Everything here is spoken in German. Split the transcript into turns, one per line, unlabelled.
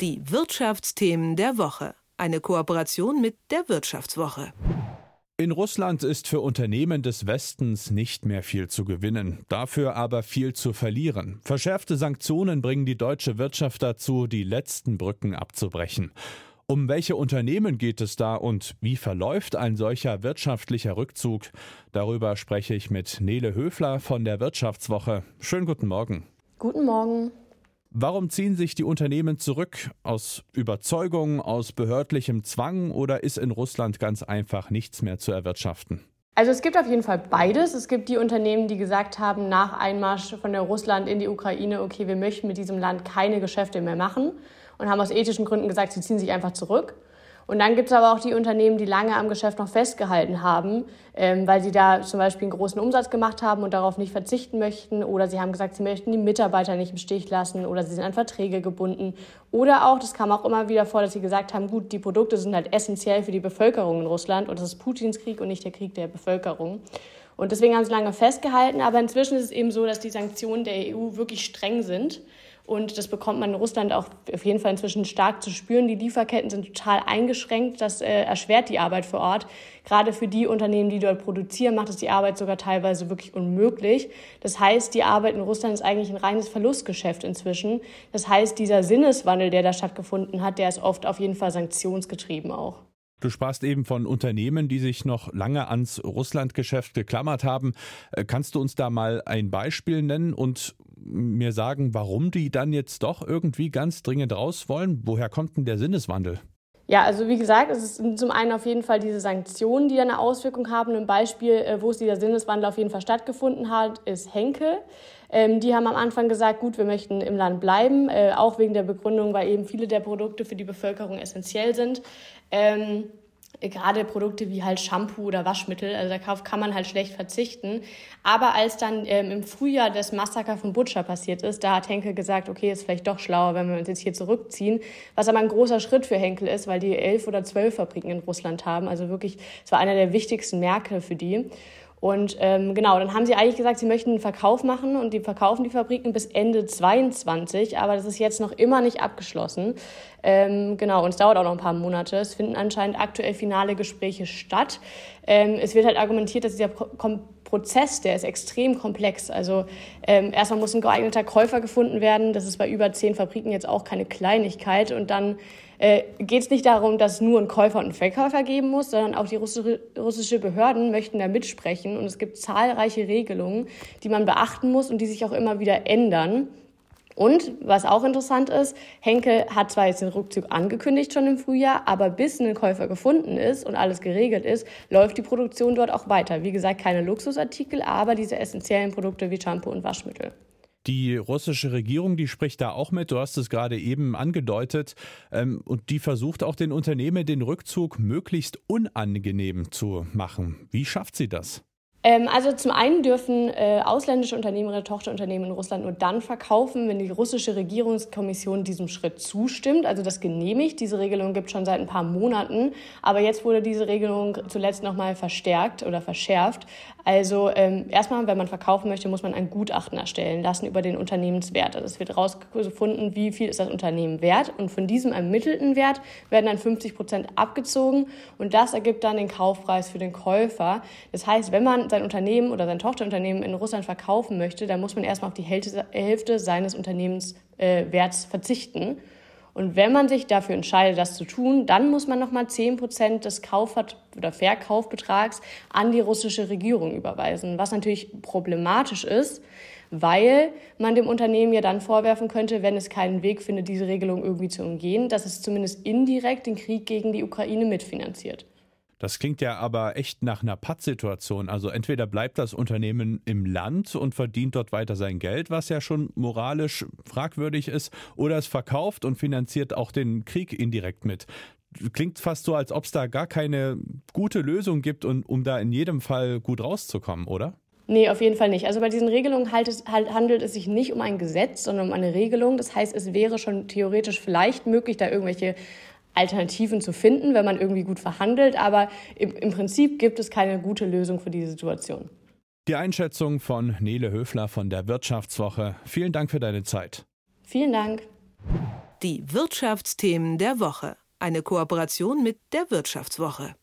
Die Wirtschaftsthemen der Woche. Eine Kooperation mit der Wirtschaftswoche.
In Russland ist für Unternehmen des Westens nicht mehr viel zu gewinnen, dafür aber viel zu verlieren. Verschärfte Sanktionen bringen die deutsche Wirtschaft dazu, die letzten Brücken abzubrechen. Um welche Unternehmen geht es da und wie verläuft ein solcher wirtschaftlicher Rückzug? Darüber spreche ich mit Nele Höfler von der Wirtschaftswoche. Schönen guten Morgen.
Guten Morgen.
Warum ziehen sich die Unternehmen zurück? Aus Überzeugung, aus behördlichem Zwang oder ist in Russland ganz einfach nichts mehr zu erwirtschaften?
Also es gibt auf jeden Fall beides. Es gibt die Unternehmen, die gesagt haben, nach Einmarsch von der Russland in die Ukraine, okay, wir möchten mit diesem Land keine Geschäfte mehr machen und haben aus ethischen Gründen gesagt, sie ziehen sich einfach zurück. Und dann gibt es aber auch die Unternehmen, die lange am Geschäft noch festgehalten haben, ähm, weil sie da zum Beispiel einen großen Umsatz gemacht haben und darauf nicht verzichten möchten. Oder sie haben gesagt, sie möchten die Mitarbeiter nicht im Stich lassen oder sie sind an Verträge gebunden. Oder auch, das kam auch immer wieder vor, dass sie gesagt haben, gut, die Produkte sind halt essentiell für die Bevölkerung in Russland und das ist Putins Krieg und nicht der Krieg der Bevölkerung. Und deswegen haben sie lange festgehalten. Aber inzwischen ist es eben so, dass die Sanktionen der EU wirklich streng sind. Und das bekommt man in Russland auch auf jeden Fall inzwischen stark zu spüren. Die Lieferketten sind total eingeschränkt. Das äh, erschwert die Arbeit vor Ort. Gerade für die Unternehmen, die dort produzieren, macht es die Arbeit sogar teilweise wirklich unmöglich. Das heißt, die Arbeit in Russland ist eigentlich ein reines Verlustgeschäft inzwischen. Das heißt, dieser Sinneswandel, der da stattgefunden hat, der ist oft auf jeden Fall sanktionsgetrieben auch.
Du sprachst eben von Unternehmen, die sich noch lange ans Russlandgeschäft geklammert haben. Äh, kannst du uns da mal ein Beispiel nennen und mir sagen, warum die dann jetzt doch irgendwie ganz dringend raus wollen? Woher kommt denn der Sinneswandel?
Ja, also wie gesagt, es sind zum einen auf jeden Fall diese Sanktionen, die eine Auswirkung haben. Ein Beispiel, äh, wo es dieser Sinneswandel auf jeden Fall stattgefunden hat, ist Henkel. Ähm, die haben am Anfang gesagt, gut, wir möchten im Land bleiben, äh, auch wegen der Begründung, weil eben viele der Produkte für die Bevölkerung essentiell sind. Ähm, gerade Produkte wie halt Shampoo oder Waschmittel, also darauf kann man halt schlecht verzichten. Aber als dann ähm, im Frühjahr das Massaker von Butcher passiert ist, da hat Henkel gesagt, okay, ist vielleicht doch schlauer, wenn wir uns jetzt hier zurückziehen. Was aber ein großer Schritt für Henkel ist, weil die elf oder zwölf Fabriken in Russland haben. Also wirklich, es war einer der wichtigsten Märkte für die. Und ähm, genau, dann haben sie eigentlich gesagt, sie möchten einen Verkauf machen und die verkaufen die Fabriken bis Ende 22, aber das ist jetzt noch immer nicht abgeschlossen. Ähm, genau, und es dauert auch noch ein paar Monate. Es finden anscheinend aktuell finale Gespräche statt. Ähm, es wird halt argumentiert, dass dieser Pro Prozess, der ist extrem komplex. Also ähm, erstmal muss ein geeigneter Käufer gefunden werden. Das ist bei über zehn Fabriken jetzt auch keine Kleinigkeit. Und dann äh, geht es nicht darum, dass nur einen Käufer und einen Verkäufer geben muss, sondern auch die russische, russische Behörden möchten da mitsprechen. Und es gibt zahlreiche Regelungen, die man beachten muss und die sich auch immer wieder ändern. Und was auch interessant ist, Henkel hat zwar jetzt den Rückzug angekündigt schon im Frühjahr, aber bis ein Käufer gefunden ist und alles geregelt ist, läuft die Produktion dort auch weiter. Wie gesagt, keine Luxusartikel, aber diese essentiellen Produkte wie Shampoo und Waschmittel.
Die russische Regierung, die spricht da auch mit, du hast es gerade eben angedeutet, ähm, und die versucht auch den Unternehmen den Rückzug möglichst unangenehm zu machen. Wie schafft sie das?
Ähm, also zum einen dürfen äh, ausländische Unternehmen ihre Tochterunternehmen in Russland nur dann verkaufen, wenn die russische Regierungskommission diesem Schritt zustimmt, also das genehmigt. Diese Regelung gibt es schon seit ein paar Monaten, aber jetzt wurde diese Regelung zuletzt nochmal verstärkt oder verschärft. Also ähm, erstmal, wenn man verkaufen möchte, muss man ein Gutachten erstellen lassen über den Unternehmenswert. Also es wird herausgefunden, wie viel ist das Unternehmen wert und von diesem ermittelten Wert werden dann 50 Prozent abgezogen und das ergibt dann den Kaufpreis für den Käufer. Das heißt, wenn man sein Unternehmen oder sein Tochterunternehmen in Russland verkaufen möchte, dann muss man erstmal auf die Hälfte seines Unternehmenswerts äh, verzichten. Und wenn man sich dafür entscheidet, das zu tun, dann muss man nochmal 10 Prozent des Kauf- oder Verkaufbetrags an die russische Regierung überweisen, was natürlich problematisch ist, weil man dem Unternehmen ja dann vorwerfen könnte, wenn es keinen Weg findet, diese Regelung irgendwie zu umgehen, dass es zumindest indirekt den Krieg gegen die Ukraine mitfinanziert.
Das klingt ja aber echt nach einer Pattsituation. Also entweder bleibt das Unternehmen im Land und verdient dort weiter sein Geld, was ja schon moralisch fragwürdig ist, oder es verkauft und finanziert auch den Krieg indirekt mit. Klingt fast so, als ob es da gar keine gute Lösung gibt, und, um da in jedem Fall gut rauszukommen, oder?
Nee, auf jeden Fall nicht. Also bei diesen Regelungen halt es, halt, handelt es sich nicht um ein Gesetz, sondern um eine Regelung. Das heißt, es wäre schon theoretisch vielleicht möglich, da irgendwelche Alternativen zu finden, wenn man irgendwie gut verhandelt. Aber im, im Prinzip gibt es keine gute Lösung für diese Situation.
Die Einschätzung von Nele Höfler von der Wirtschaftswoche. Vielen Dank für deine Zeit.
Vielen Dank.
Die Wirtschaftsthemen der Woche. Eine Kooperation mit der Wirtschaftswoche.